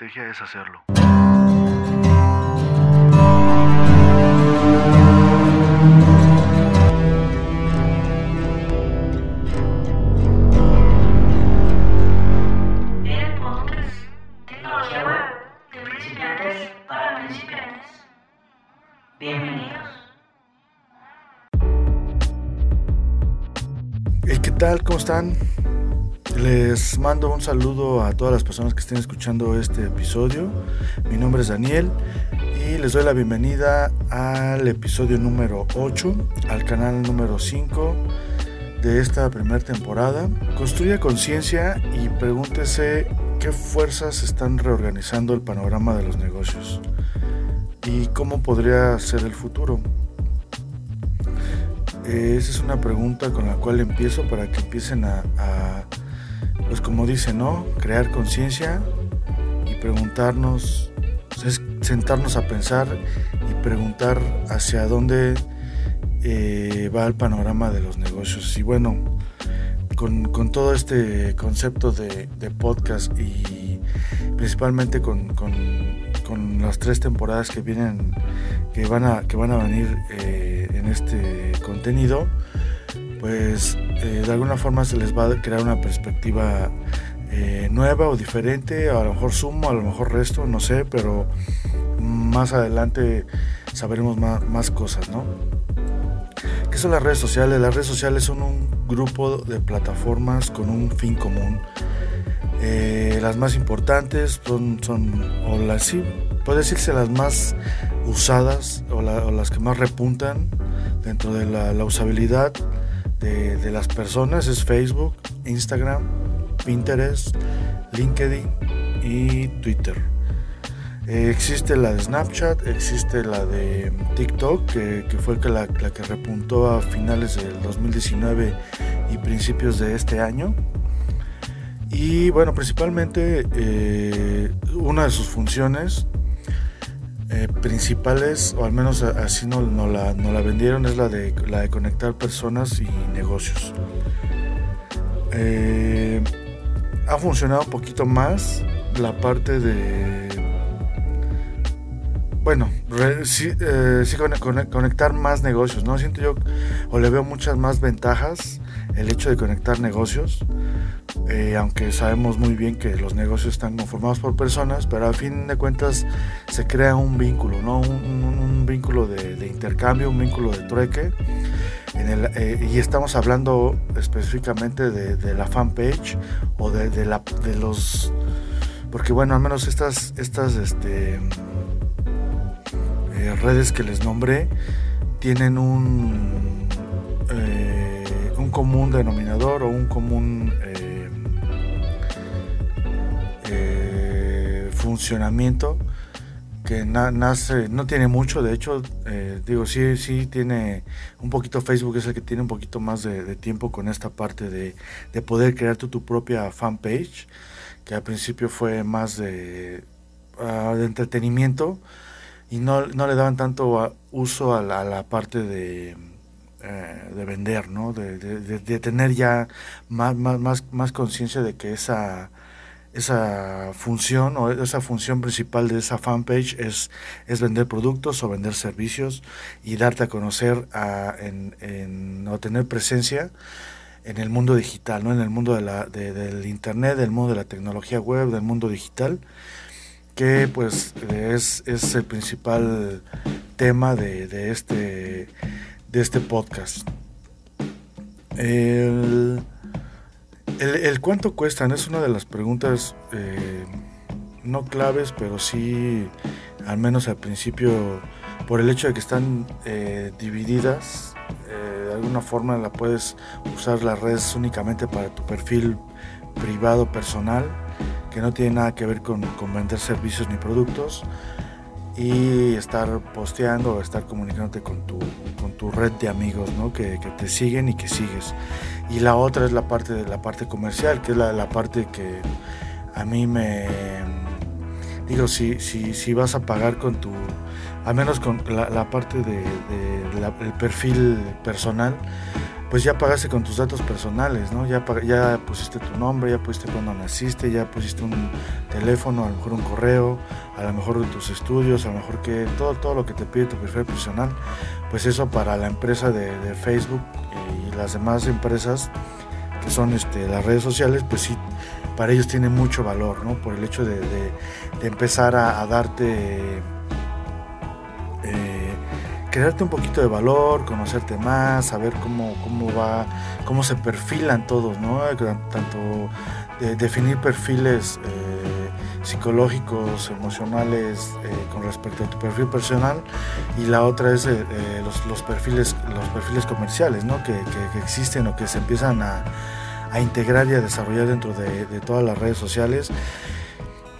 estrategia es hacerlo. ¿Qué tal? ¿Cómo están? Les mando un saludo a todas las personas que estén escuchando este episodio. Mi nombre es Daniel y les doy la bienvenida al episodio número 8, al canal número 5 de esta primera temporada. Construya conciencia y pregúntese qué fuerzas están reorganizando el panorama de los negocios y cómo podría ser el futuro. Esa es una pregunta con la cual empiezo para que empiecen a, pues como dice, ¿no? Crear conciencia y preguntarnos, es sentarnos a pensar y preguntar hacia dónde eh, va el panorama de los negocios. Y bueno, con, todo este concepto de, podcast y principalmente con, con, las tres temporadas que vienen, que van a, que van a venir eh, en este contenido, pues eh, de alguna forma se les va a crear una perspectiva eh, nueva o diferente, a lo mejor sumo, a lo mejor resto, no sé, pero más adelante sabremos más, cosas, ¿no? ¿Qué son las redes sociales? Las redes sociales son un grupo de plataformas con un fin común. Eh, las más importantes son, son o las puede decirse las más usadas o, las que más repuntan dentro de la, usabilidad de, las personas es Facebook, Instagram, Pinterest, LinkedIn y Twitter. Existe la de Snapchat, existe la de TikTok, que, fue la, que repuntó a finales del 2019 y principios de este año. Y bueno, principalmente eh, una de sus funciones eh, principales, o al menos así no, la, la, vendieron, es la de, la de conectar personas y negocios. ha funcionado un poquito más la parte de bueno, sí, eh, conectar más negocios, ¿no? Siento yo, o le veo muchas más ventajas el hecho de conectar negocios, eh, aunque sabemos muy bien que los negocios están conformados por personas, pero al fin de cuentas se crea un vínculo, ¿no? Un, vínculo de, intercambio, un vínculo de trueque. Eh, y estamos hablando específicamente de, la fanpage o de, la, de los... Porque bueno, al menos estas, estas, este eh, redes que les nombré tienen un, un común denominador o un común funcionamiento que nace, no tiene mucho, de hecho, digo, sí, sí tiene un poquito Facebook, es el que tiene un poquito más de, tiempo con esta parte de, de poder crear tu, propia fanpage, que al principio fue más de, ah, de entretenimiento, y no, no le daban tanto uso a la, parte de, eh, de vender, ¿no? De, tener ya más, más, más conciencia de que esa, esa función o esa función principal de esa fanpage es, es vender productos o vender servicios y darte a conocer a, en, en, o tener presencia en el mundo digital, ¿no? en el mundo de la, del internet, del mundo de la tecnología web, del mundo digital que pues es, el principal tema de, este, de este podcast. El, el, cuánto cuestan es una de las preguntas eh, no claves, pero sí, al menos al principio, por el hecho de que están eh, divididas, eh, de alguna forma la puedes usar las redes únicamente para tu perfil privado personal que no tiene nada que ver con, vender servicios ni productos y estar posteando estar comunicándote con tu, con tu red de amigos ¿no? que, te siguen y que sigues. Y la otra es la parte de la parte comercial, que es la, parte que a mí me digo, si, si, si vas a pagar con tu, al menos con la, parte del de, perfil personal, pues ya pagaste con tus datos personales, ¿no? Ya, ya pusiste tu nombre, ya pusiste cuando naciste, ya pusiste un teléfono, a lo mejor un correo, a lo mejor tus estudios, a lo mejor que todo, todo lo que te pide tu perfil profesional, pues eso para la empresa de, Facebook y las demás empresas que son este, las redes sociales, pues sí, para ellos tiene mucho valor, ¿no? Por el hecho de, empezar a, darte crearte un poquito de valor, conocerte más, saber cómo, cómo va, cómo se perfilan todos, ¿no? Tanto definir perfiles eh, psicológicos, emocionales eh, con respecto a tu perfil personal y la otra es eh, los, perfiles, los perfiles comerciales, ¿no? Que, existen o que se empiezan a, integrar y a desarrollar dentro de, todas las redes sociales.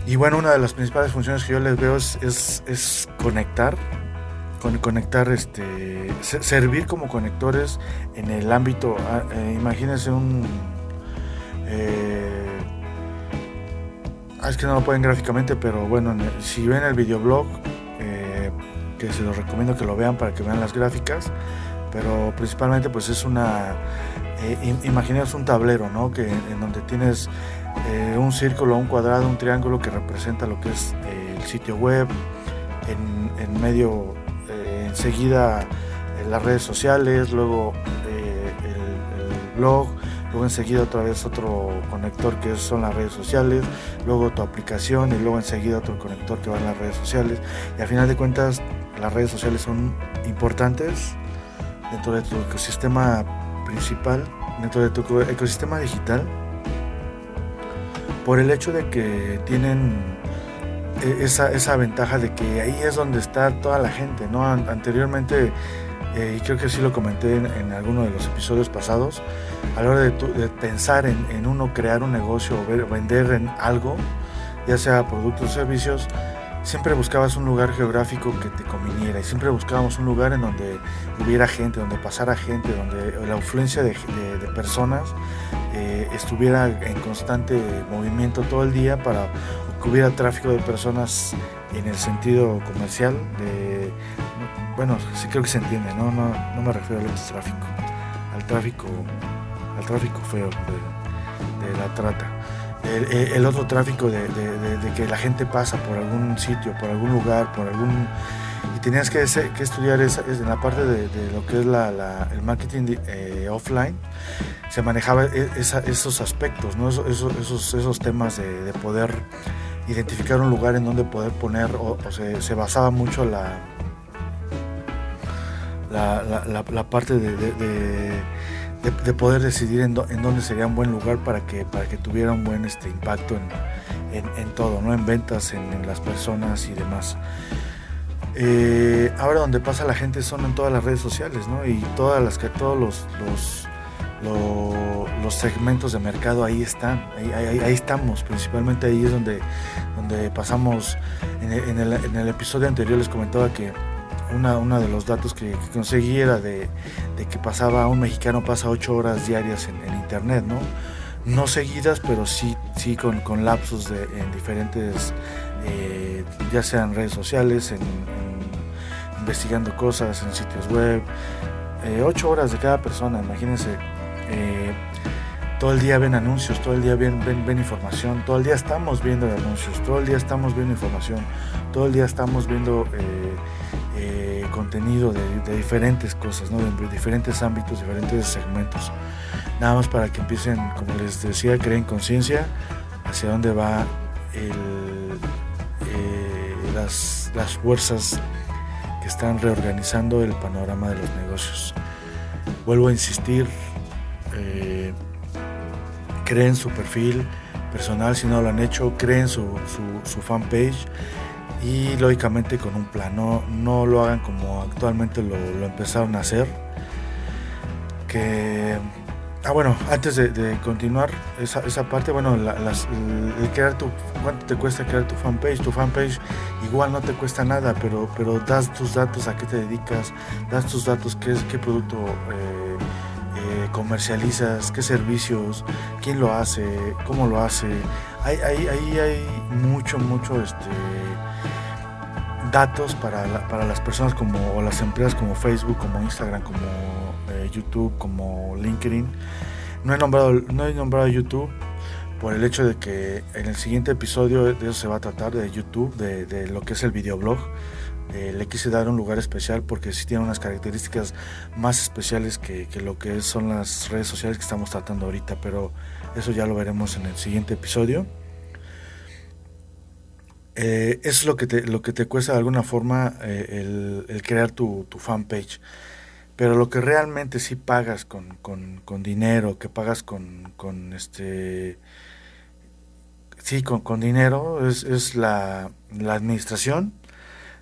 Y bueno, una de las principales funciones que yo les veo es, es conectar, con conectar, este, servir como conectores en el ámbito, ah, eh, imagínense un... Eh, ah, es que no lo pueden gráficamente, pero bueno, si ven el videoblog, eh, que se los recomiendo que lo vean para que vean las gráficas, pero principalmente pues es una, eh, imagínense un tablero, ¿no? Que, en donde tienes un círculo, un cuadrado, un triángulo que representa lo que es el sitio web, en, en medio enseguida en las redes sociales, luego eh, el, blog, luego enseguida otra vez otro conector que son las redes sociales, luego tu aplicación y luego enseguida otro conector que va en las redes sociales. Y al final de cuentas las redes sociales son importantes dentro de tu ecosistema principal, dentro de tu ecosistema digital, por el hecho de que tienen esa, esa ventaja de que ahí es donde está toda la gente, ¿no? Anteriormente, eh, y creo que sí lo comenté en, alguno de los episodios pasados, a la hora de, pensar en, uno crear un negocio o vender en algo, ya sea productos o servicios, siempre buscabas un lugar geográfico que te conviniera y siempre buscábamos un lugar en donde hubiera gente, donde pasara gente, donde la influencia de, personas eh, estuviera en constante movimiento todo el día para que hubiera tráfico de personas en el sentido comercial, de, bueno, sí creo que se entiende, no, no, no me refiero al tráfico, al tráfico, al tráfico feo de, la trata. El, otro tráfico de, que la gente pasa por algún sitio, por algún lugar, por algún... Y tenías que, que estudiar esa, en la parte de, lo que es la, el marketing eh, offline, se manejaba e, esos aspectos, ¿no? esos, esos, esos temas de, poder identificar un lugar en donde poder poner, o, se, basaba mucho la, la, parte de, poder decidir en, dónde sería un buen lugar para que, para que tuviera un buen este, impacto en, todo, ¿no? en ventas, en, las personas y demás. Eh, ahora donde pasa la gente son en todas las redes sociales, ¿no? Y todas las que todos los segmentos de mercado ahí están, ahí, estamos, principalmente ahí es donde, donde pasamos, en el, episodio anterior les comentaba que una, de los datos que, conseguí era de, que pasaba, un mexicano pasa ocho horas diarias en, internet, ¿no? No seguidas, pero sí, sí con, con lapsos de, en diferentes, eh, ya sean redes sociales, en, investigando cosas, en sitios web, eh, ocho horas de cada persona, imagínense eh, todo el día ven anuncios, todo el día ven, ven, información, todo el día estamos viendo anuncios, todo el día estamos viendo información, todo el día estamos viendo eh, eh, contenido de, diferentes cosas, de diferentes ámbitos, diferentes segmentos. Nada más para que empiecen, como les decía, creen conciencia hacia dónde va las, las fuerzas que están reorganizando el panorama de los negocios. Vuelvo a insistir, eh, creen su perfil personal si no lo han hecho, creen su, su, fanpage y lógicamente con un plan, no, lo hagan como actualmente lo, empezaron a hacer. Que, ah, bueno, antes de, continuar esa, esa, parte, bueno, las, crear tu, ¿cuánto te cuesta crear tu fanpage? Tu fanpage igual no te cuesta nada, pero, pero das tus datos, a qué te dedicas, das tus datos, qué, qué producto. Eh, comercializas, qué servicios, quién lo hace, cómo lo hace. Ahí hay, mucho, mucho este, datos para, para las personas como, o las empresas como Facebook, como Instagram, como eh, YouTube como LinkedIn. No he nombrado, no he nombrado YouTube por el hecho de que en el siguiente episodio de eso se va a tratar, de YouTube, de, lo que es el videoblog. Eh, le quise dar un lugar especial porque sí tiene unas características más especiales que, lo que son las redes sociales que estamos tratando ahorita, pero eso ya lo veremos en el siguiente episodio. Eh, es lo que te, cuesta de alguna forma eh, el, crear tu, tu, fanpage. Pero lo que realmente sí pagas con, dinero, que pagas con, este sí, con, dinero, es, la, administración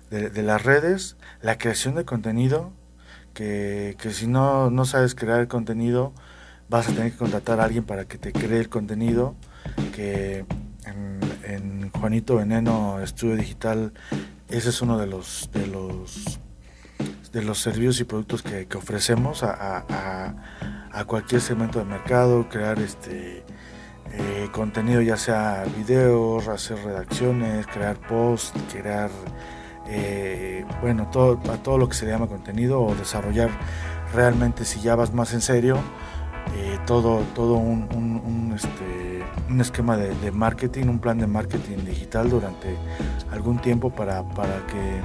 de, de, las redes, la creación de contenido, que, que si no, no sabes crear contenido, vas a tener que contratar a alguien para que te cree el contenido, que en, en Juanito Veneno Estudio Digital, ese es uno de los, de los de los servicios y productos que, que ofrecemos a, a, a, cualquier segmento de mercado, crear este eh, contenido ya sea videos, hacer redacciones, crear posts, crear eh, bueno todo, a todo lo que se llama contenido o desarrollar realmente si ya vas más en serio eh, todo, todo un, un, este, un esquema de, marketing, un plan de marketing digital durante algún tiempo para, para que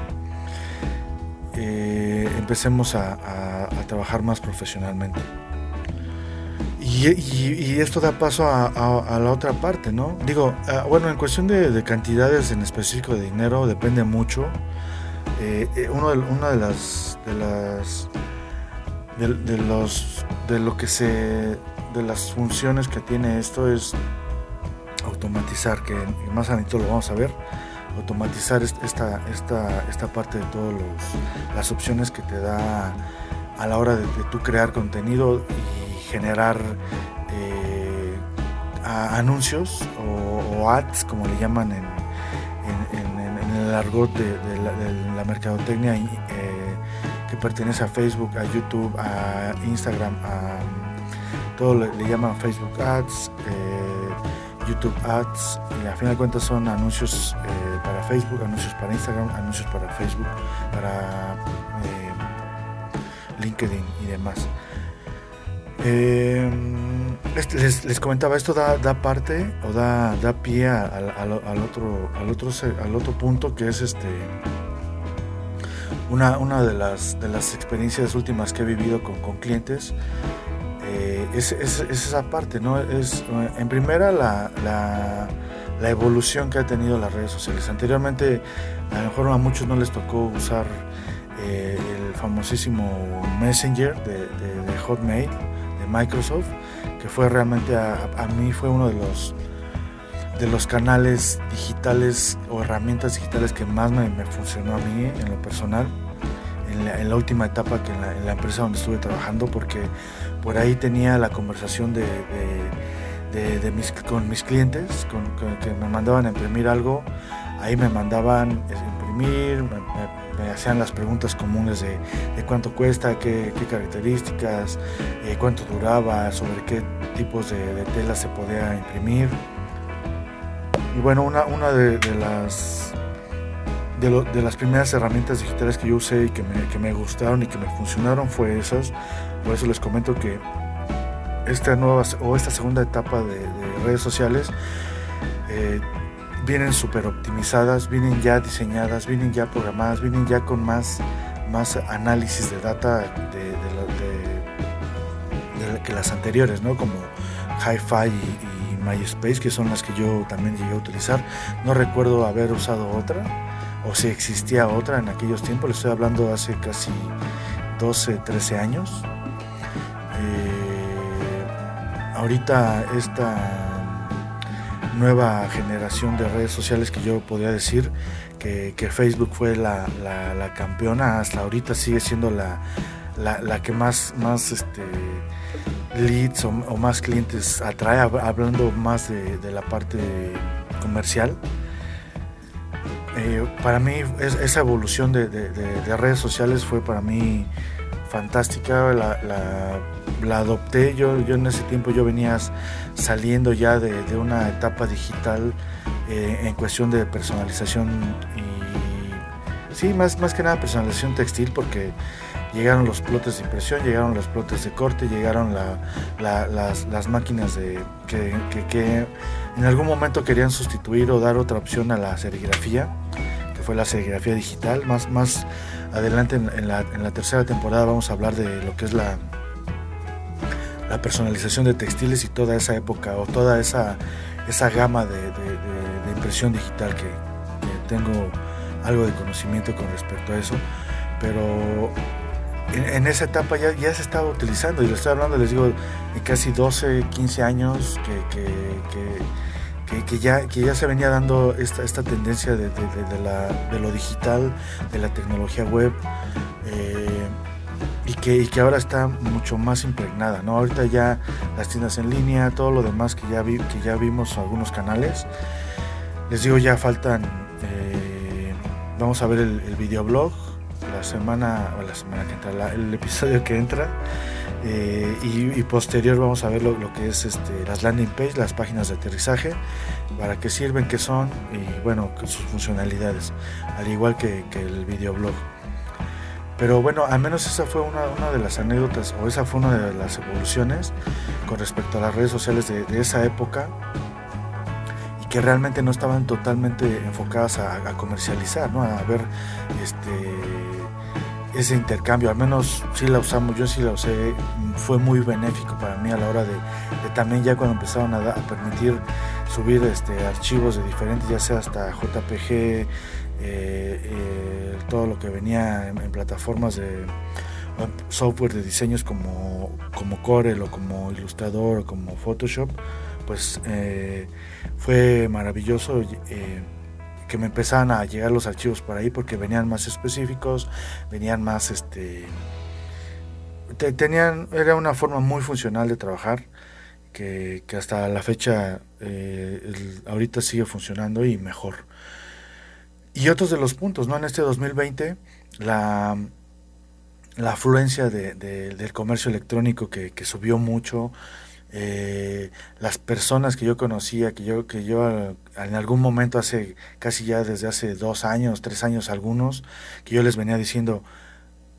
empecemos a, a, a trabajar más profesionalmente. Y, esto da paso a, la otra parte, ¿no? Digo, ah, bueno, en cuestión de, cantidades en específico de dinero depende mucho. Eh, eh, uno de, una de las de las de, los de lo que se de las funciones que tiene esto es automatizar, que más adentro lo vamos a ver, automatizar esta, esta, esta parte de todas las opciones que te da a la hora de, de tú crear contenido y generar eh, anuncios o, ads, como le llaman en, el argot de, la, mercadotecnia eh, que pertenece a Facebook, a YouTube, a Instagram, a todo le, llaman Facebook Ads, eh, YouTube Ads, y a fin de cuentas son anuncios para Facebook, anuncios para Instagram, anuncios para Facebook, para LinkedIn y demás. Eh, les, comentaba, esto da, parte o da, da pie al, otro, al, otro, al otro punto que es este una, una de, las, de las experiencias últimas que he vivido con, con clientes. Eh, es, es, esa parte, ¿no? Es en primera la, la, evolución que ha tenido las redes sociales. Anteriormente, a lo mejor a muchos no les tocó usar eh, el famosísimo Messenger de, de Hotmail Microsoft, que fue realmente a, mí fue uno de los de los canales digitales o herramientas digitales que más me, funcionó a mí en lo personal en la, última etapa que en la, empresa donde estuve trabajando porque por ahí tenía la conversación de, de, mis, con mis clientes que me mandaban a imprimir algo ahí me mandaban imprimir me hacían las preguntas comunes de, cuánto cuesta, qué, características, eh, cuánto duraba, sobre qué tipos de, tela se podía imprimir. Y bueno, una, una de, las de, las primeras herramientas digitales que yo usé y que me, gustaron y que me funcionaron fue esas. Por eso les comento que esta nueva o esta segunda etapa de, redes sociales eh, vienen súper optimizadas, vienen ya diseñadas, vienen ya programadas, vienen ya con más, más análisis de data de, que las anteriores, ¿no? Como Hi-Fi y, MySpace, que son las que yo también llegué a utilizar. No recuerdo haber usado otra, o si existía otra en aquellos tiempos, le estoy hablando hace casi 12, 13 años. Eh, ahorita esta nueva generación de redes sociales que yo podría decir que, Facebook fue la, campeona, hasta ahorita sigue siendo la, la, que más, más este, leads o, más clientes atrae, hablando más de, la parte comercial. Eh, para mí esa evolución de, redes sociales fue para mí fantástica, la, adopté, yo, yo en ese tiempo yo venía saliendo ya de, una etapa digital eh, en cuestión de personalización y sí, más, más que nada personalización textil porque llegaron los plotes de impresión, llegaron los plotes de corte, llegaron las, máquinas de, que, en algún momento querían sustituir o dar otra opción a la serigrafía, que fue la serigrafía digital. Más, más adelante en, la, tercera temporada vamos a hablar de lo que es la, la personalización de textiles y toda esa época o toda esa, esa gama de, impresión digital que tengo algo de conocimiento con respecto a eso, pero en, esa etapa ya, ya, se estaba utilizando y lo estoy hablando, les digo, casi 12, 15 años que, que, que, ya, que ya se venía dando esta, esta tendencia de, de, la, de, lo digital, de la tecnología web. Eh, y que, y que ahora está mucho más impregnada, ¿no? Ahorita ya las tiendas en línea, todo lo demás que ya, vi, que ya vimos algunos canales, les digo, ya faltan vamos a ver el, videoblog la semana, o la semana que entra, el episodio que entra. Eh, y, posterior vamos a ver lo, que es este, las landing page, las páginas de aterrizaje, para qué sirven, qué son y bueno, sus funcionalidades, al igual que, el videoblog. Pero bueno, al menos esa fue una, una, de las anécdotas o esa fue una de las evoluciones con respecto a las redes sociales de, de esa época que realmente no estaban totalmente enfocadas a, comercializar, ¿no? a ver este, ese intercambio. Al menos sí la usamos, yo sí la usé, fue muy benéfico para mí a la hora de, también ya cuando empezaron a, permitir subir este, archivos de diferentes, ya sea hasta JPG, eh, eh, todo lo que venía en, plataformas de software de diseños como, como Corel o como Illustrator o como Photoshop, pues eh, fue maravilloso eh, que me empezaran a llegar los archivos por ahí porque venían más específicos, venían más, este, tenían, era una forma muy funcional de trabajar que, hasta la fecha eh, ahorita sigue funcionando y mejor. Y otros de los puntos, ¿no? En este 2020, la, la afluencia del comercio electrónico que, que subió mucho, eh, las personas que yo conocía, que yo, que yo en algún momento hace, casi ya desde hace dos años, tres años algunos, que yo les venía diciendo,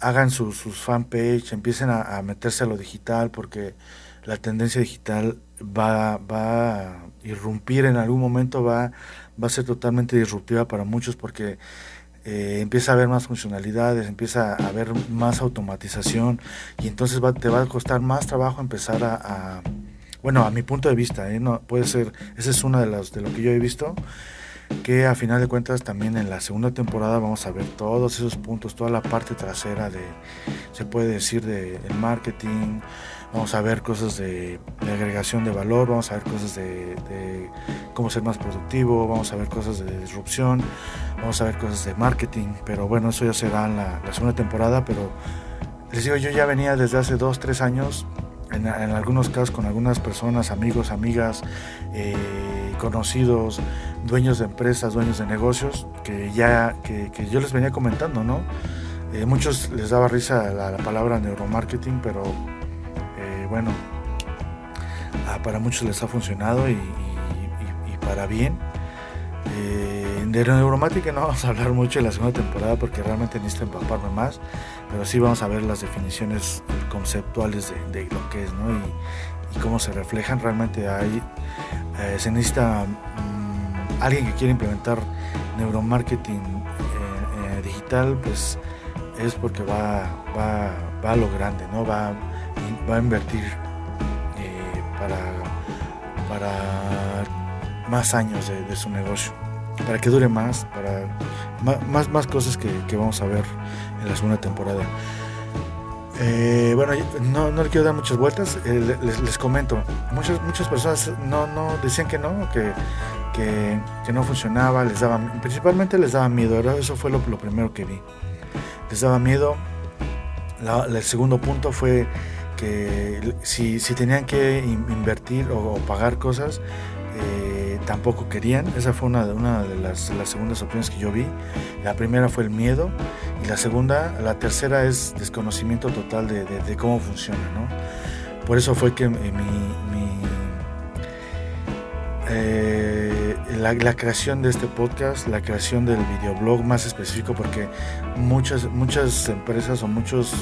hagan sus fanpage, empiecen a, meterse a lo digital, porque la tendencia digital va, va a irrumpir en algún momento, va, va a ser totalmente disruptiva para muchos, porque eh, empieza a haber más funcionalidades, empieza a haber más automatización y entonces va, te va a costar más trabajo empezar a, bueno, a mi punto de vista, ¿eh? no, puede ser, esa es una de las de lo que yo he visto, que a final de cuentas también en la segunda temporada vamos a ver todos esos puntos, toda la parte trasera de, se puede decir, de, del marketing, vamos a ver cosas de, agregación de valor, vamos a ver cosas de, cómo ser más productivo, vamos a ver cosas de disrupción, vamos a ver cosas de marketing, pero bueno, eso ya será en la, la segunda temporada, pero les digo, yo ya venía desde hace dos, tres años en, algunos casos con algunas personas, amigos, amigas, eh, conocidos, dueños de empresas, dueños de negocios, que ya que, yo les venía comentando, ¿no? Eh, muchos les daba risa la, palabra neuromarketing, pero eh, bueno, ah, para muchos les ha funcionado y, para bien. De neuromática no vamos a hablar mucho en la segunda temporada porque realmente necesito empaparme más pero sí vamos a ver las definiciones conceptuales de, lo que es, ¿no? Y, cómo se reflejan. Realmente hay, eh, se necesita mm, alguien que quiere implementar neuromarketing eh, eh, digital, pues es porque va, va, a lo grande, ¿no? Va, va a invertir para, para más años de, su negocio, para que dure más, para más, más cosas que, que vamos a ver en la segunda temporada. Eh, bueno, no, no, le quiero dar muchas vueltas, eh, les, comento, muchas, muchas personas no, no decían que no, que, que, no funcionaba, les daba, principalmente les daba miedo, eso fue lo, primero que vi. Les daba miedo. el segundo punto fue que si, si tenían que invertir o, pagar cosas, eh, tampoco querían. Esa fue una, una de las, las segundas opciones que yo vi. La primera fue el miedo y la segunda, la tercera es desconocimiento total de, cómo funciona, ¿no? Por eso fue que mi, mi, eh, la, creación de este podcast, la creación del videoblog más específico, porque muchas, muchas empresas o muchos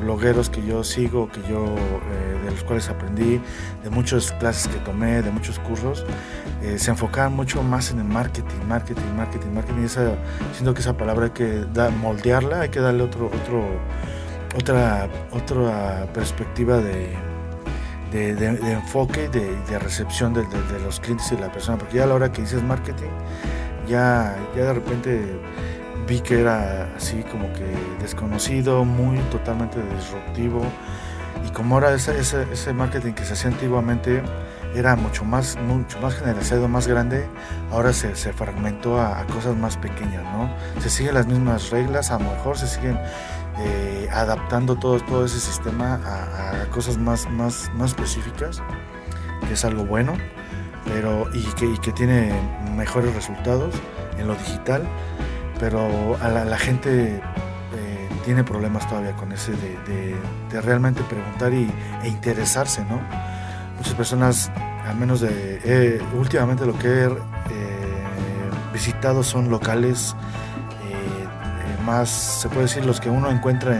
blogueros que yo sigo, que yo, eh, de los cuales aprendí, de muchas clases que tomé, de muchos cursos, eh, se enfocaban mucho más en el marketing, marketing, marketing, marketing. Esa, siento que esa palabra hay que moldearla, hay que darle otro, otro, otra, otra perspectiva de de, enfoque, de, de recepción de, los clientes y la persona, porque ya a la hora que dices marketing, ya, ya de repente vi que era así como que desconocido, muy totalmente disruptivo, y como ahora ese, ese, marketing que se hacía antiguamente era mucho más, mucho más generalizado, más grande, ahora se, se fragmentó a, cosas más pequeñas, ¿no? Se siguen las mismas reglas, a lo mejor se siguen eh, adaptando todo, todo ese sistema a, cosas más, más, más específicas, que es algo bueno, pero y que, que tiene mejores resultados en lo digital, pero la, gente eh, tiene problemas todavía con ese de, realmente preguntar y, e interesarse, ¿no? Muchas personas, al menos de últimamente lo que he eh, visitado son locales más, se puede decir, los que uno encuentra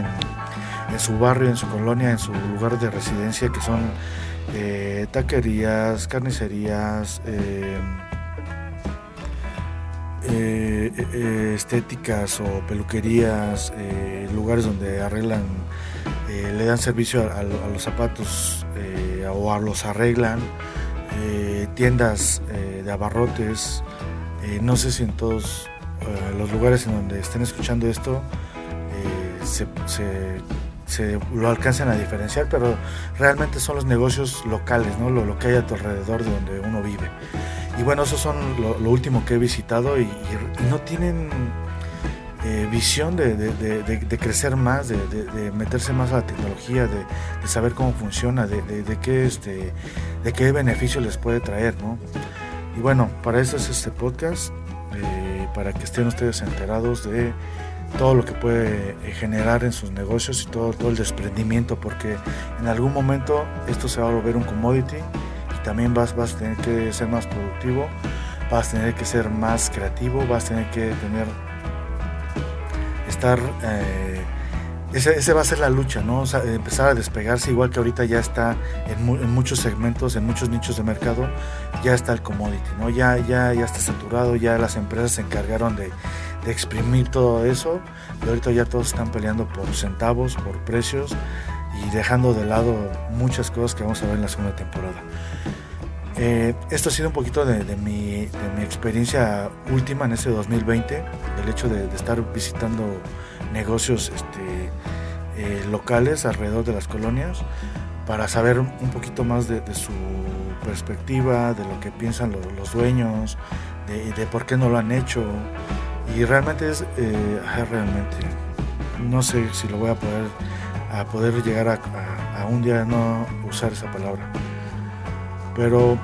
en, su barrio, en su colonia, en su lugar de residencia, que son eh, taquerías, carnicerías, eh, eh, estéticas o peluquerías, lugares donde arreglan, le dan servicio a, los zapatos o a los arreglan, tiendas de abarrotes, no sé si en todos eh, los lugares en donde estén escuchando esto eh, se, lo alcancen a diferenciar, pero realmente son los negocios locales, ¿no? lo, que hay a tu alrededor de donde uno vive. Y bueno, esos son lo, último que he visitado y, no tienen eh, visión de, crecer más, de, meterse más a la tecnología, de, saber cómo funciona, de, qué, este, de qué beneficio les puede traer. ¿no? Y bueno, para eso es este podcast para que estén ustedes enterados de todo lo que puede eh, generar en sus negocios y todo, todo el desprendimiento, porque en algún momento esto se va a volver un commodity y también vas, vas a tener que ser más productivo, vas a tener que ser más creativo, vas a tener que tener, estar... Eh, ese, va a ser la lucha, ¿no? empezar a despegarse, igual que ahorita ya está en, muchos segmentos, en muchos nichos de mercado, ya está el commodity, ¿no? Ya, ya, ya está saturado, ya las empresas se encargaron de, exprimir todo eso y ahorita ya todos están peleando por centavos, por precios y dejando de lado muchas cosas que vamos a ver en la segunda temporada. Eh, esto ha sido un poquito de, mi, experiencia última en este 2020, el hecho de, de estar visitando negocios este, eh, locales alrededor de las colonias para saber un poquito más de, su perspectiva, de lo que piensan los, dueños, de, por qué no lo han hecho. Y realmente es, eh, realmente, no sé si lo voy a poder, a poder llegar a, un día no usar esa palabra. Pero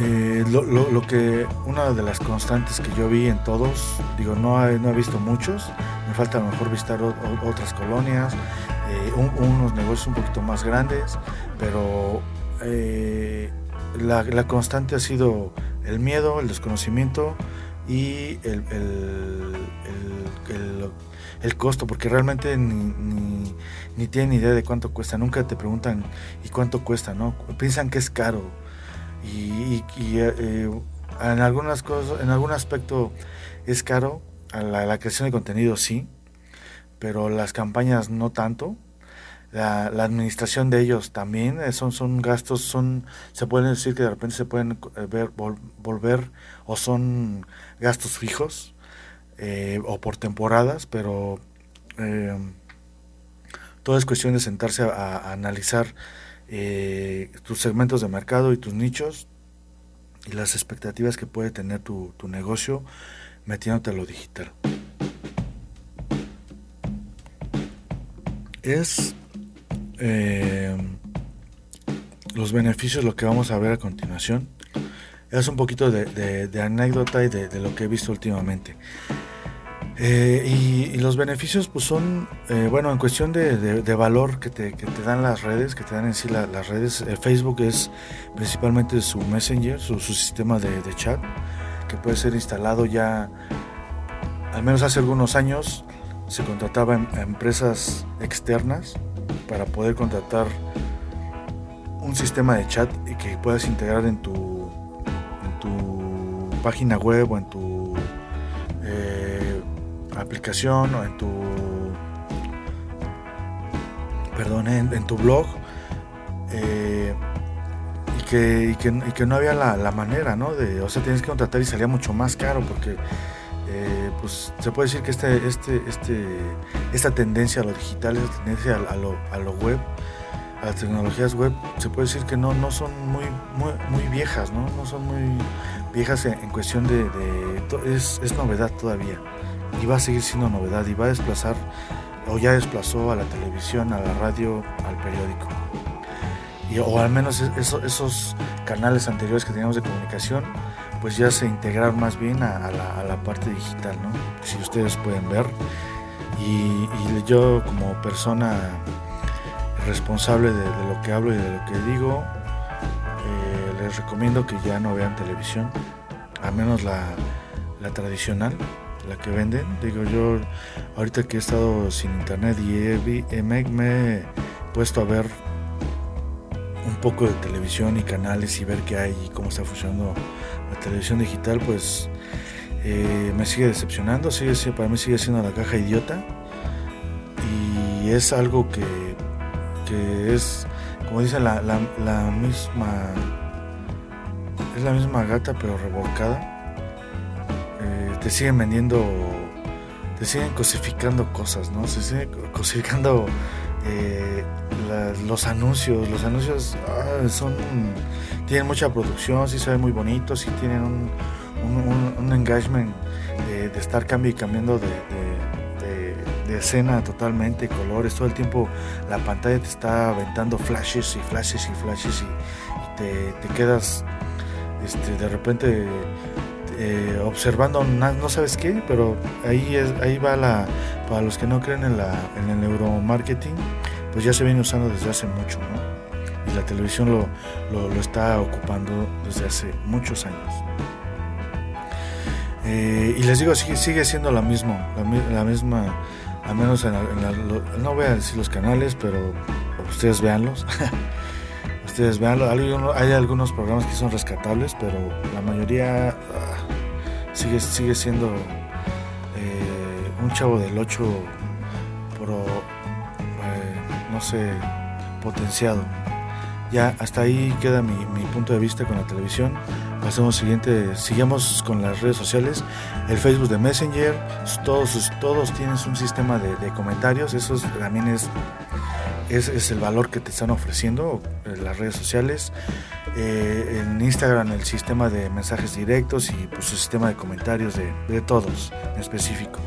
eh, lo, que una de las constantes que yo vi en todos, digo, no he, no he visto muchos, me falta a lo mejor visitar otras colonias, eh, unos negocios un poquito más grandes, pero eh, la, constante ha sido el miedo, el desconocimiento y el, el, costo, porque realmente ni, ni, tienen idea de cuánto cuesta, nunca te preguntan y cuánto cuesta, ¿no? Piensan que es caro y, eh, en algunas cosas, en algún aspecto es caro, la, la, creación de contenido sí, pero las campañas no tanto. La, administración de ellos también eh, son, son gastos, son se pueden decir que de repente se pueden eh, ver, volver o son gastos fijos o por temporadas, pero todo es cuestión de sentarse a analizar eh, tus segmentos de mercado y tus nichos y las expectativas que puede tener tu, negocio metiéndote a lo digital. Es eh, los beneficios lo que vamos a ver a continuación. Es un poquito de, anécdota y de, lo que he visto últimamente. Eh, y, los beneficios pues son, eh, bueno, en cuestión de, valor que te, que te, dan las redes, que te dan en sí las redes, Facebook es principalmente su Messenger, su, sistema de, chat, que puede ser instalado ya, al menos hace algunos años, se contrataba a empresas externas para poder contratar un sistema de chat y que puedas integrar en tu, en tu página web o en tu eh, aplicación o en tu perdón en, tu blog eh, y, que, y, que, no había la, manera ¿no? de o sea tienes que contratar y salía mucho más caro porque eh, pues se puede decir que este, este, este, esta tendencia a lo digital, esta tendencia a, lo, a lo web, a las tecnologías web, se puede decir que no, no son muy, muy, muy viejas, ¿no? no son muy viejas en, cuestión de... es, es, novedad todavía y va a seguir siendo novedad y va a desplazar, o ya desplazó a la televisión, a la radio, al periódico. Y, o al menos esos canales anteriores que teníamos de comunicación, pues ya se integraron más bien a, la, parte digital, ¿no? Si ustedes pueden ver. Y, yo como persona responsable de, lo que hablo y de lo que digo, eh, les recomiendo que ya no vean televisión, al menos la, tradicional, la que venden. Digo, yo ahorita que he estado sin internet y me, me he puesto a ver un poco de televisión y canales y ver qué hay y cómo está funcionando la televisión digital, pues eh, me sigue decepcionando, sigue, para mí sigue siendo la caja idiota y es algo que, que es, como dicen, la, misma, es la misma gata pero revolcada. Eh, te siguen vendiendo, te siguen cosificando cosas, ¿no? Se siguen cosificando eh, los anuncios, los anuncios ah, son tienen mucha producción, sí se ven muy bonitos, sí tienen un, un, engagement de, estar cambiando y cambiando de, escena totalmente, colores, todo el tiempo la pantalla te está aventando flashes y flashes y flashes y, te, quedas este, de repente eh, observando no sabes qué, pero ahí, es, ahí va la, para los que no creen en, la, en el neuromarketing, pues ya se viene usando desde hace mucho, ¿no? y la televisión lo, lo, está ocupando desde hace muchos años. Eh, y les digo, sigue, sigue siendo la misma, la, misma, al menos en, no voy a decir los canales, pero ustedes véanlos. ustedes véanlo. Hay, algunos programas que son rescatables, pero la mayoría ah, sigue, sigue siendo eh, un chavo del 8 pro, eh, no sé, potenciado. Ya hasta ahí queda mi, punto de vista con la televisión. Pasemos siguiente, sigamos con las redes sociales. El Facebook de Messenger, todos, todos tienen un sistema de, comentarios. Eso también es, es, el valor que te están ofreciendo eh, las redes sociales. Eh, en Instagram el sistema de mensajes directos y pues, su sistema de comentarios de, de todos en específico.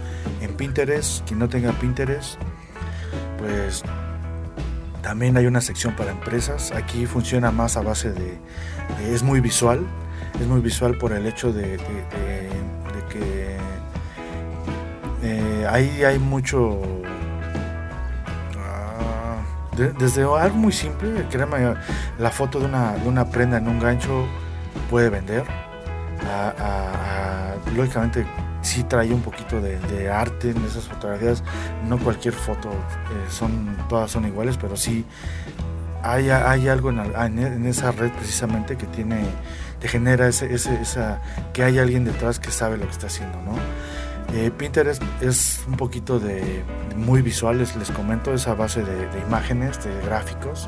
En Pinterest, quien no tenga Pinterest, pues también hay una sección para empresas. Aquí funciona más a base de, es muy visual, es muy visual por el hecho de, que eh, ahí hay mucho ah, desde algo muy simple, la foto de una, de una prenda en un gancho puede vender. lógicamente sí trae un poquito de, arte en esas fotografías. No cualquier foto eh, son, todas son iguales, pero sí hay, hay algo en, esa red precisamente que tiene, te genera ese, esa, que hay alguien detrás que sabe lo que está haciendo, ¿no? Eh, Pinterest es un poquito de, muy visuales, les comento, esa base de, imágenes, de gráficos,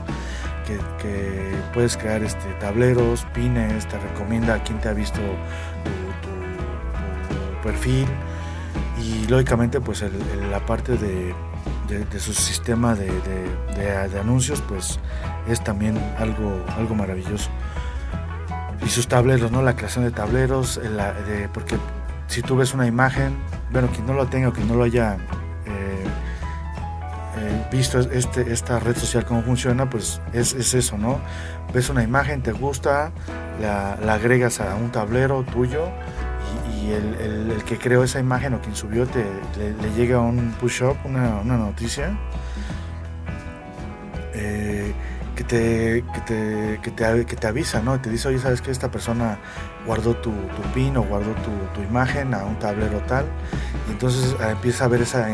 que, puedes crear este, tableros, pines, te recomienda a quien te ha visto perfil y lógicamente pues la parte de, su sistema de, anuncios pues es también algo, algo maravilloso. Y sus tableros, ¿no? La creación de tableros, porque si tú ves una imagen, bueno, quien no lo tenga o quien no lo haya eh, eh, visto este, esta red social cómo funciona, pues es, eso, ¿no? Ves una imagen, te gusta, la, agregas a un tablero tuyo y y el, que creó esa imagen o quien subió te, le, llega un push-up, una, noticia eh, que, te, que, te, que, te, avisa, ¿no? Te dice, oye, ¿sabes que Esta persona guardó tu, pin o guardó tu, imagen a un tablero tal. Y entonces eh, empieza a haber esa,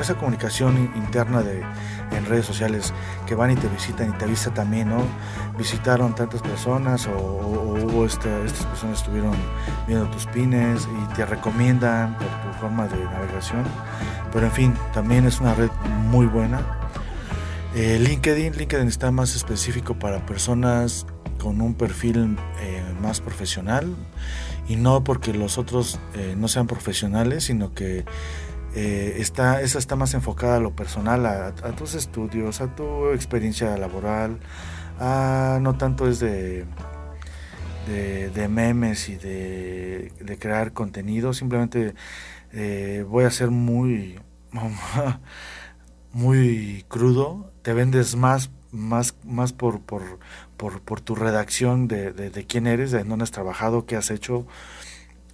esa comunicación interna de, en redes sociales que van y te visitan y te avisa también, ¿no? Visitaron tantas personas o, hubo este, estas personas estuvieron viendo tus pines y te recomiendan por tu forma de navegación. Pero en fin, también es una red muy buena. Eh, LinkedIn, LinkedIn está más específico para personas con un perfil eh, más profesional. Y no porque los otros eh, no sean profesionales, sino que está, esa está más enfocada a lo personal, a, tus estudios, a tu experiencia laboral, no tanto es de, de, memes y de, crear contenido, simplemente voy a ser muy, muy crudo, te vendes más, más, más por, por, por, tu redacción de, de, quién eres, de dónde has trabajado, qué has hecho,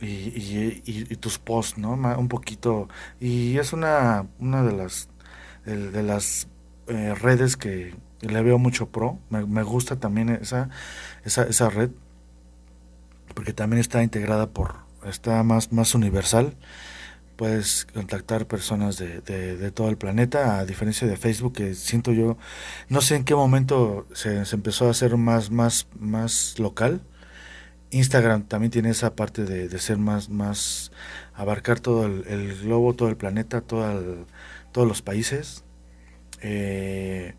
y, tus posts, ¿no? Un poquito. Y es una, una de las, de, las eh, redes que le veo mucho pro. Me, gusta también esa, esa, esa red, porque también está integrada por, está más, más universal. Puedes contactar personas de, de, todo el planeta, a diferencia de Facebook, que siento yo, no sé en qué momento se, se empezó a hacer más, más, más local Instagram también tiene esa parte de, ser más, más, abarcar todo el, globo, todo el planeta, todo todos los países. Eh,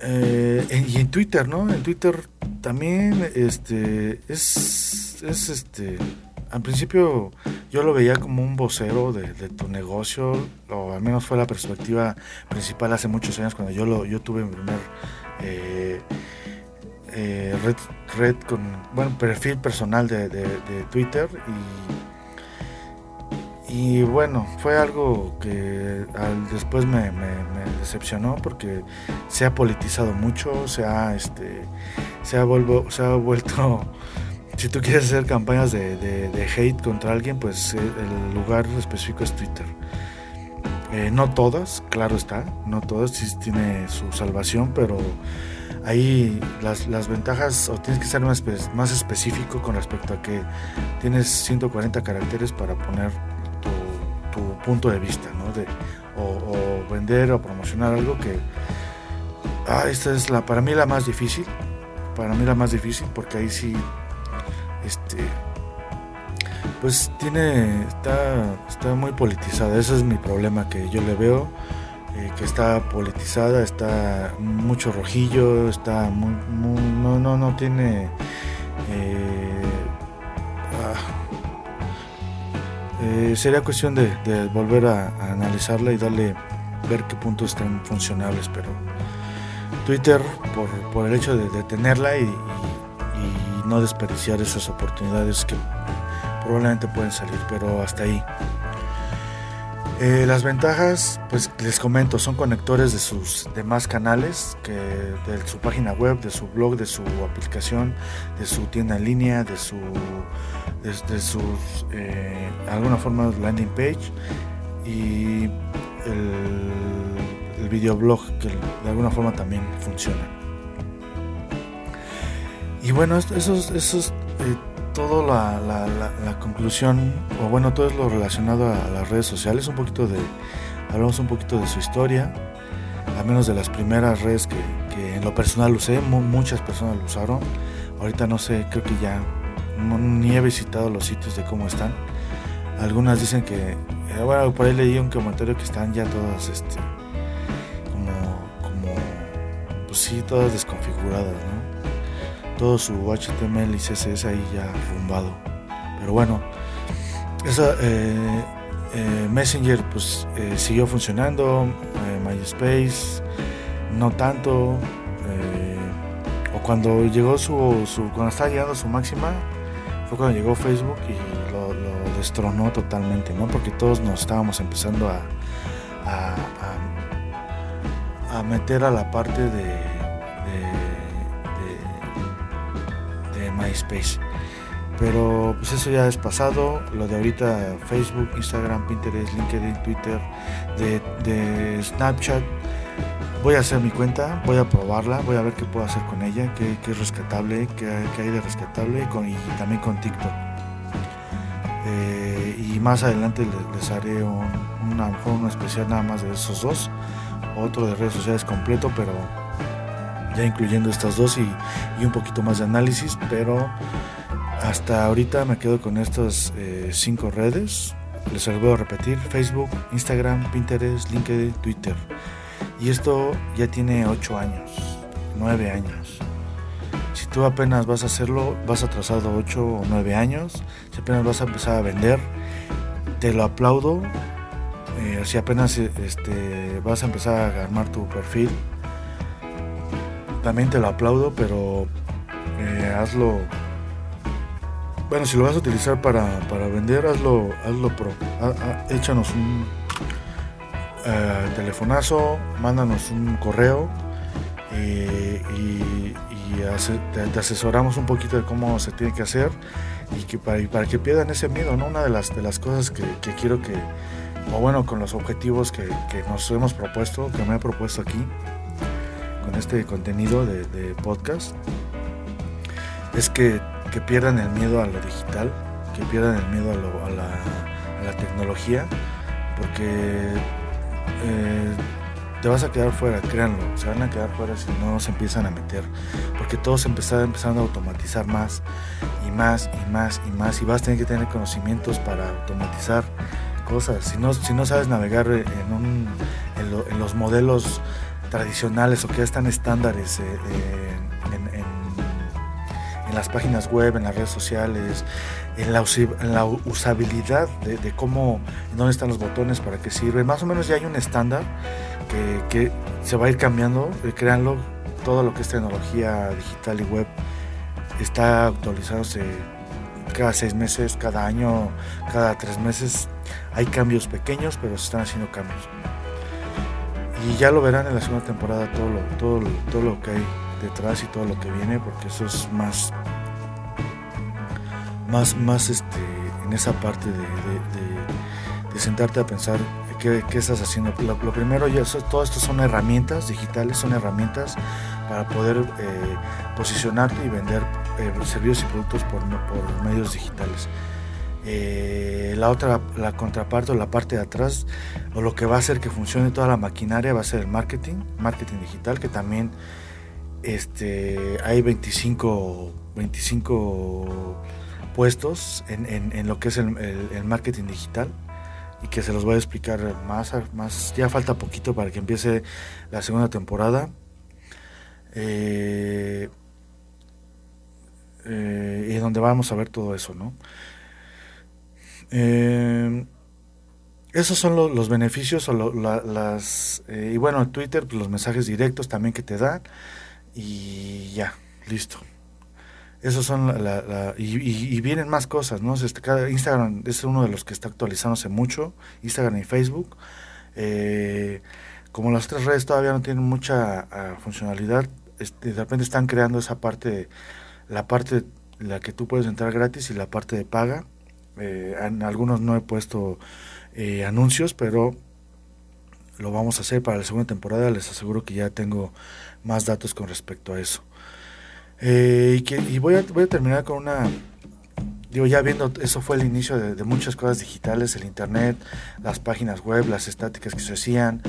eh, y en Twitter, ¿no? En Twitter también, este, es, es este, al principio yo lo veía como un vocero de, tu negocio, o al menos fue la perspectiva principal hace muchos años cuando yo lo, yo tuve mi primer eh, eh, red, con bueno perfil personal de, Twitter y, y bueno fue algo que después me, decepcionó porque se ha politizado mucho se ha este se ha, se ha vuelto si tú quieres hacer campañas de, hate contra alguien pues eh, el lugar específico es Twitter eh, no todas, claro está, no todas, sí tiene su salvación, pero ahí las, las ventajas, o tienes que ser más, más específico con respecto a que tienes 140 caracteres para poner tu, punto de vista, ¿no? De, o, vender o promocionar algo que... Ah, esta es la, para mí la más difícil, para mí la más difícil, porque ahí sí, este, pues tiene, está, está muy politizada, ese es mi problema que yo le veo eh, que está politizada, está mucho rojillo, está muy, no, no, no tiene eh, ah, eh, sería cuestión de, volver a, analizarla y darle ver qué puntos están funcionables, pero Twitter por, por el hecho de, tenerla y, y no desperdiciar esas oportunidades que probablemente pueden salir, pero hasta ahí. Eh, las ventajas, pues les comento, son conectores de sus demás canales, que de su página web, de su blog, de su aplicación, de su tienda en línea, de su, de, sus, eh, alguna forma landing page y el, el videoblog que de alguna forma también funciona. Y bueno, esos, esos eh, todo la, la, conclusión, o bueno, todo es lo relacionado a las redes sociales, un poquito de, hablamos un poquito de su historia, al menos de las primeras redes que, que en lo personal usé, muchas personas lo usaron, ahorita no sé, creo que ya ni he visitado los sitios de cómo están, algunas dicen que, eh, bueno, por ahí leí un comentario que están ya todas, este, como, como, pues sí, todas desconfiguradas, ¿no? Todo su HTML y CSS ahí ya rumbado. Pero bueno, esa, eh, eh, Messenger pues eh, siguió funcionando, MySpace no tanto. o cuando llegó su, cuando estaba llegando su máxima, fue cuando llegó Facebook y lo, destronó totalmente, ¿no? Porque todos nos estábamos empezando a, a meter a la parte de MySpace. Pero pues eso ya es pasado. Lo de ahorita Facebook, Instagram, Pinterest, LinkedIn, Twitter, de, Snapchat. Voy a hacer mi cuenta, voy a probarla, voy a ver qué puedo hacer con ella, qué, es rescatable, qué, hay de rescatable y también con TikTok. Eh, y más adelante les, haré un, una, especial nada más de esos dos, otro de redes sociales completo, pero ya incluyendo estas dos y, un poquito más de análisis, pero hasta ahorita me quedo con estas eh, cinco redes. Les vuelvo a repetir, Facebook, Instagram, Pinterest, LinkedIn, Twitter. Y esto ya tiene ocho años, nueve años. Si tú apenas vas a hacerlo, vas atrasado ocho o nueve años, si apenas vas a empezar a vender, te lo aplaudo. Eh, si apenas este, vas a empezar a armar tu perfil, también te lo aplaudo, pero eh, hazlo. Bueno, si lo vas a utilizar para, vender, hazlo, hazlo pro. échanos un eh, telefonazo, mándanos un correo eh, y, te, asesoramos un poquito de cómo se tiene que hacer y que para, para que pierdan ese miedo, ¿no? Una de las, de las cosas que, quiero que, o bueno, con los objetivos que, que nos hemos propuesto, que me he propuesto aquí, este contenido de, podcast es que, pierdan el miedo a lo digital, que pierdan el miedo a, la, tecnología, porque eh, te vas a quedar fuera, créanlo, se van a quedar fuera si no se empiezan a meter, porque todo se está empezando a automatizar más y más y más y más y vas a tener que tener conocimientos para automatizar cosas. Si no, si no sabes navegar en, un, en los modelos tradicionales o que ya están estándares eh, eh, en, las páginas web, en las redes sociales, en la, usabilidad de, cómo, dónde están los botones, para qué sirve. Más o menos ya hay un estándar que, se va a ir cambiando, eh, créanlo, todo lo que es tecnología digital y web está actualizándose cada seis meses, cada año, cada tres meses. Hay cambios pequeños, pero se están haciendo cambios. Y ya lo verán en la segunda temporada todo lo, todo, todo lo que hay detrás y todo lo que viene, porque eso es más, más, más este, en esa parte de, sentarte a pensar qué, estás haciendo. Lo, primero, ya todo esto son herramientas digitales, son herramientas para poder eh, posicionarte y vender eh, servicios y productos por, por medios digitales. Eh, la otra, la contraparte o la parte de atrás, o lo que va a hacer que funcione toda la maquinaria va a ser el marketing, marketing digital, que también este, hay 25, 25 puestos en, lo que es el, marketing digital y que se los voy a explicar más, más. Ya falta poquito para que empiece la segunda temporada. Eh, eh, y donde vamos a ver todo eso, ¿no? Eh, esos son los beneficios o las eh, y bueno Twitter pues, los mensajes directos también que te dan y ya listo. Esos son la, y, vienen más cosas no este, Instagram es uno de los que está actualizándose mucho Instagram y Facebook. Eh, como las tres redes todavía no tienen mucha ah, funcionalidad este, de repente están creando esa parte la parte la que tú puedes entrar gratis y la parte de paga eh, en algunos no he puesto eh, anuncios, pero lo vamos a hacer para la segunda temporada. Les aseguro que ya tengo más datos con respecto a eso. Eh, y, que, y voy, a, voy a terminar con una... Digo, ya viendo, eso fue el inicio de, muchas cosas digitales, el internet, las páginas web, las estáticas que se hacían.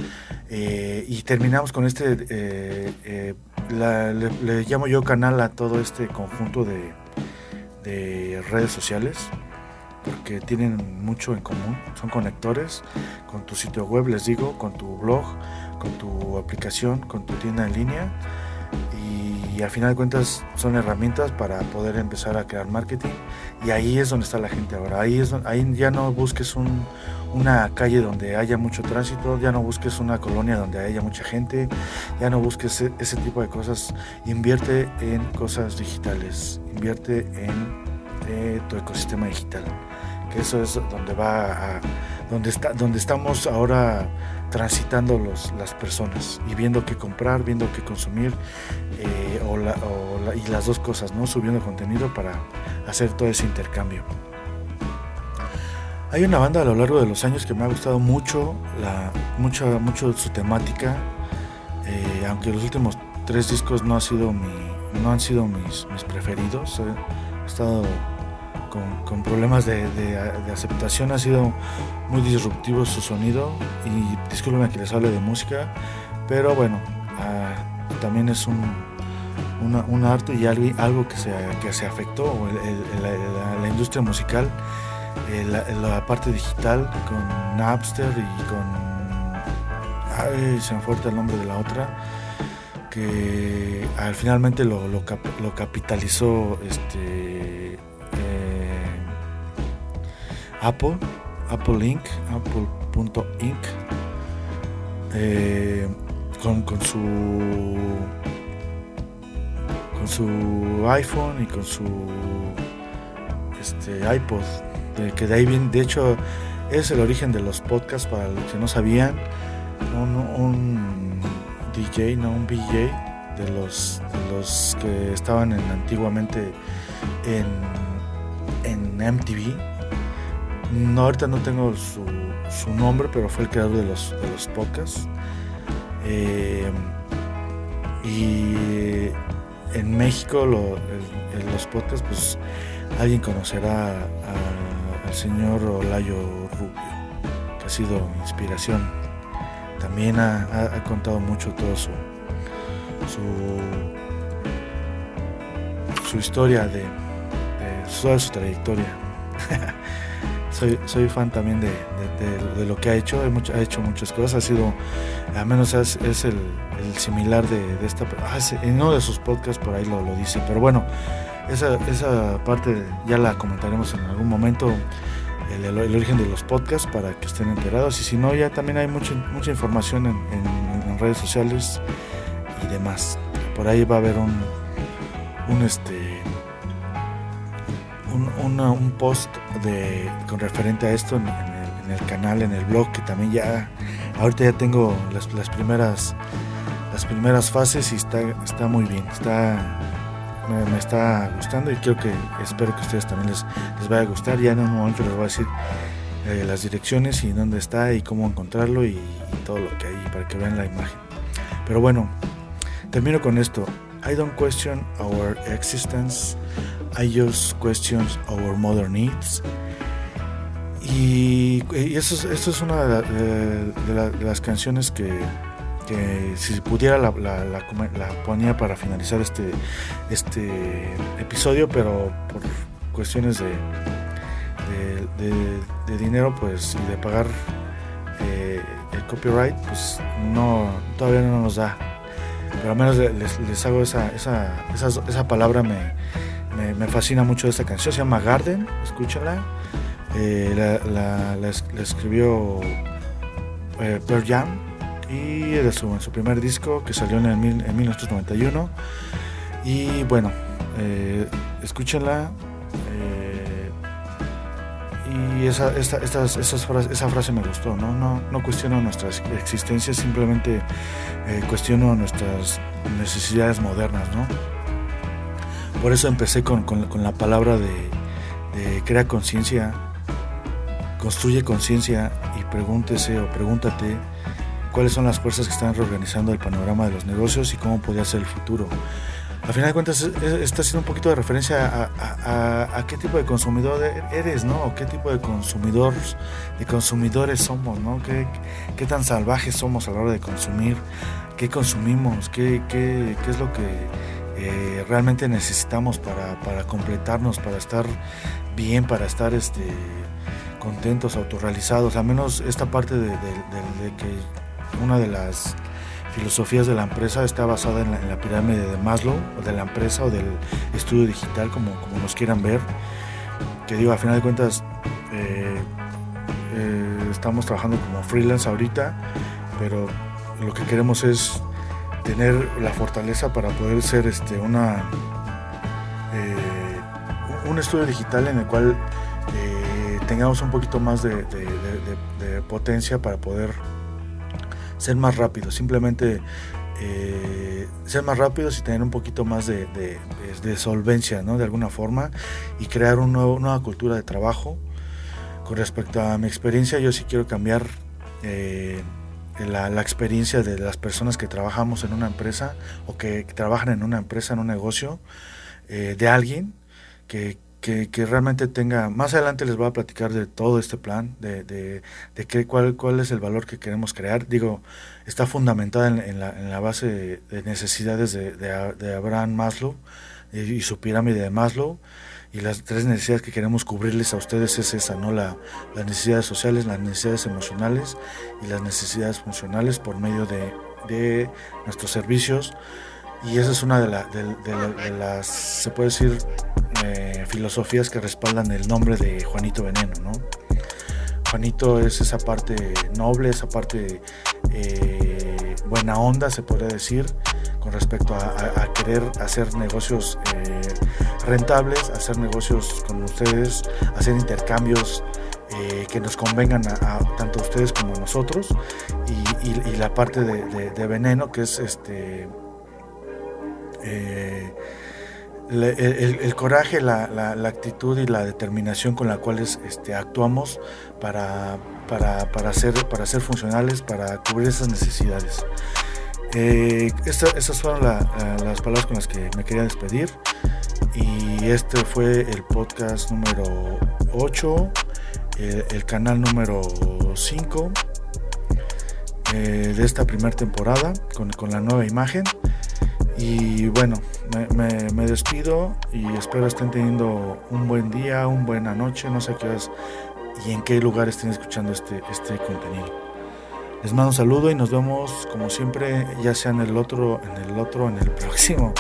y terminamos con este, le, llamo yo canal a todo este conjunto de redes sociales porque tienen mucho en común. Son conectores con tu sitio web, les digo, con tu blog, con tu aplicación, con tu tienda en línea. Y, al final de cuentas son herramientas para poder empezar a crear marketing. Y ahí es donde está la gente ahora. Ahí, es ahí ya no busques una calle donde haya mucho tránsito, ya no busques una colonia donde haya mucha gente, ya no busques ese, ese tipo de cosas. Invierte en cosas digitales, invierte en eh, tu ecosistema digital eso es donde va donde está donde estamos ahora transitando los, las personas y viendo qué comprar viendo qué consumir eh, y las dos cosas no subiendo contenido para hacer todo ese intercambio. Hay una banda a lo largo de los años que me ha gustado mucho, la, mucho, su temática, eh, aunque los últimos tres discos no, ha sido no han sido mis, mis preferidos. He estado con, problemas de, aceptación, ha sido muy disruptivo su sonido. Y disculpen que les hable de música, pero bueno, ah, también es un, un arte y algo, que, se, que se afectó, la, industria musical, eh, la, parte digital con Napster y con... Ay, se me fue el nombre de la otra que al finalmente lo, lo, lo capitalizó este Apple, Apple Inc., Apple.inc, eh, con, con, su con su iPhone y con su este, iPod, de, que de ahí viene, de hecho es el origen de los podcasts para los que no sabían, un, DJ, no un VJ de los, de los que estaban en, antiguamente en, en MTV no, ahorita no tengo su, nombre, pero fue el creador de los, de los podcasts. Eh, y en México los podcasts, pues alguien conocerá al señor Olayo Rubio, que ha sido inspiración. También ha, contado mucho todo su, su, historia de, de toda su trayectoria. soy, fan también de, lo que ha hecho, ha hecho muchas cosas, ha sido, al menos es, el, similar de, esta, ah, en uno de sus podcasts por ahí lo, dice, pero bueno, esa, esa parte ya la comentaremos en algún momento, el, origen de los podcasts para que estén enterados y si no ya también hay mucha, mucha información en, redes sociales y demás, por ahí va a haber un, un este un, post de, con referente a esto en, el, canal, en el blog, que también ya, ahorita ya tengo las, primeras las primeras fases y está, está muy bien, está, me, está gustando y creo que espero que a ustedes también les, les vaya a gustar. Ya en un momento les voy a decir eh, las direcciones y dónde está y cómo encontrarlo y, y todo lo que hay para que vean la imagen. Pero bueno, termino con esto. I don't question our existence. I just question our modern needs. Y, eso, esto es una de, las canciones que, si pudiera la, ponía para finalizar este, este episodio, pero por cuestiones de, de, dinero pues y de pagar eh, el copyright, pues no todavía no nos da pero al menos les, hago esa, esa, esa, palabra, me, me, fascina mucho esta canción, se llama Garden, escúchala, eh, la, escribió eh, Pearl Jam y de su, su primer disco que salió en, el, en 1991 y bueno, eh, escúchenla y esa, esta, estas, esa frase me gustó, ¿no? No, no cuestiono nuestra existencia, simplemente eh, cuestiono nuestras necesidades modernas, ¿no? Por eso empecé con, con, la palabra de, de crea conciencia, construye conciencia y pregúntese o pregúntate cuáles son las fuerzas que están reorganizando el panorama de los negocios y cómo podría ser el futuro al final de cuentas está haciendo un poquito de referencia a, qué tipo de consumidor eres, ¿no? O qué tipo de consumidor, de consumidores somos, ¿no? ¿Qué, qué tan salvajes somos a la hora de consumir, qué consumimos, qué, qué, qué es lo que eh, realmente necesitamos para, para, completarnos, para estar bien, para estar este, contentos, autorrealizados. Al menos esta parte de que una de las filosofías de la empresa está basada en la, pirámide de Maslow, de la empresa o del estudio digital, como, como nos quieran ver. Que digo, a final de cuentas, eh, eh, estamos trabajando como freelance ahorita, pero lo que queremos es tener la fortaleza para poder ser este, una, eh, un estudio digital en el cual tengamos un poquito más de potencia para poder ser más rápido. Simplemente eh, ser más rápidos y tener un poquito más de, solvencia, ¿no? De alguna forma, y crear una nueva cultura de trabajo. Con respecto a mi experiencia, yo sí quiero cambiar eh, la, experiencia de las personas que trabajamos en una empresa o que, trabajan en una empresa, en un negocio, eh, de alguien que, que, realmente tenga, más adelante les voy a platicar de todo este plan, de, de, de qué, cuál, cuál es el valor que queremos crear. Digo, está fundamentada en, la, en la, base de, necesidades de, Abraham Maslow y, su pirámide de Maslow. Y las tres necesidades que queremos cubrirles a ustedes es esa, ¿no? La, las necesidades sociales, las necesidades emocionales y las necesidades funcionales por medio de, nuestros servicios. Y esa es una de, de las, se puede decir, eh, filosofías que respaldan el nombre de Juanito Veneno, ¿no? Juanito es esa parte noble, esa parte eh, buena onda, se podría decir, con respecto a, querer hacer negocios eh, rentables, hacer negocios con ustedes, hacer intercambios que nos convengan a, tanto a ustedes como a nosotros y, la parte de, veneno que es este el, coraje, la, actitud y la determinación con la cual este, actuamos para, para, ser, para ser funcionales, para cubrir esas necesidades. Eh, esas fueron las palabras con las que me quería despedir. Y este fue el podcast número 8, eh, el canal número 5 eh, de esta primera temporada con, con la nueva imagen. Y bueno, me, despido y espero estén teniendo un buen día, una buena noche, no sé qué horas y en qué lugar estén escuchando este, este contenido. Les mando un saludo y nos vemos como siempre, ya sea en el otro, en el otro, en el próximo,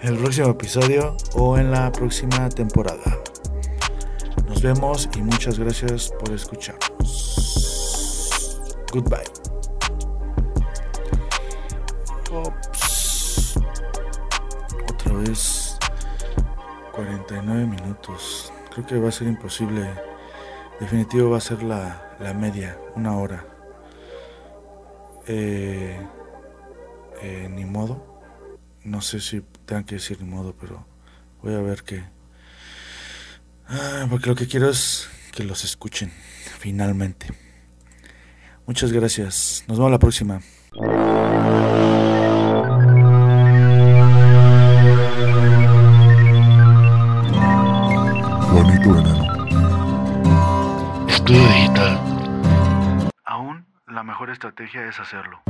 en el próximo episodio o en la próxima temporada. Nos vemos y muchas gracias por escucharnos. Goodbye. es 49 minutos. Creo que va a ser imposible. Definitivo va a ser la, la media, una hora. Eh, eh, ni modo. No sé si tengan que decir ni modo, pero voy a ver qué. Ah, porque lo que quiero es que los escuchen, finalmente. Muchas gracias. Nos vemos la próxima. Estudio digital. Aún la mejor estrategia es hacerlo.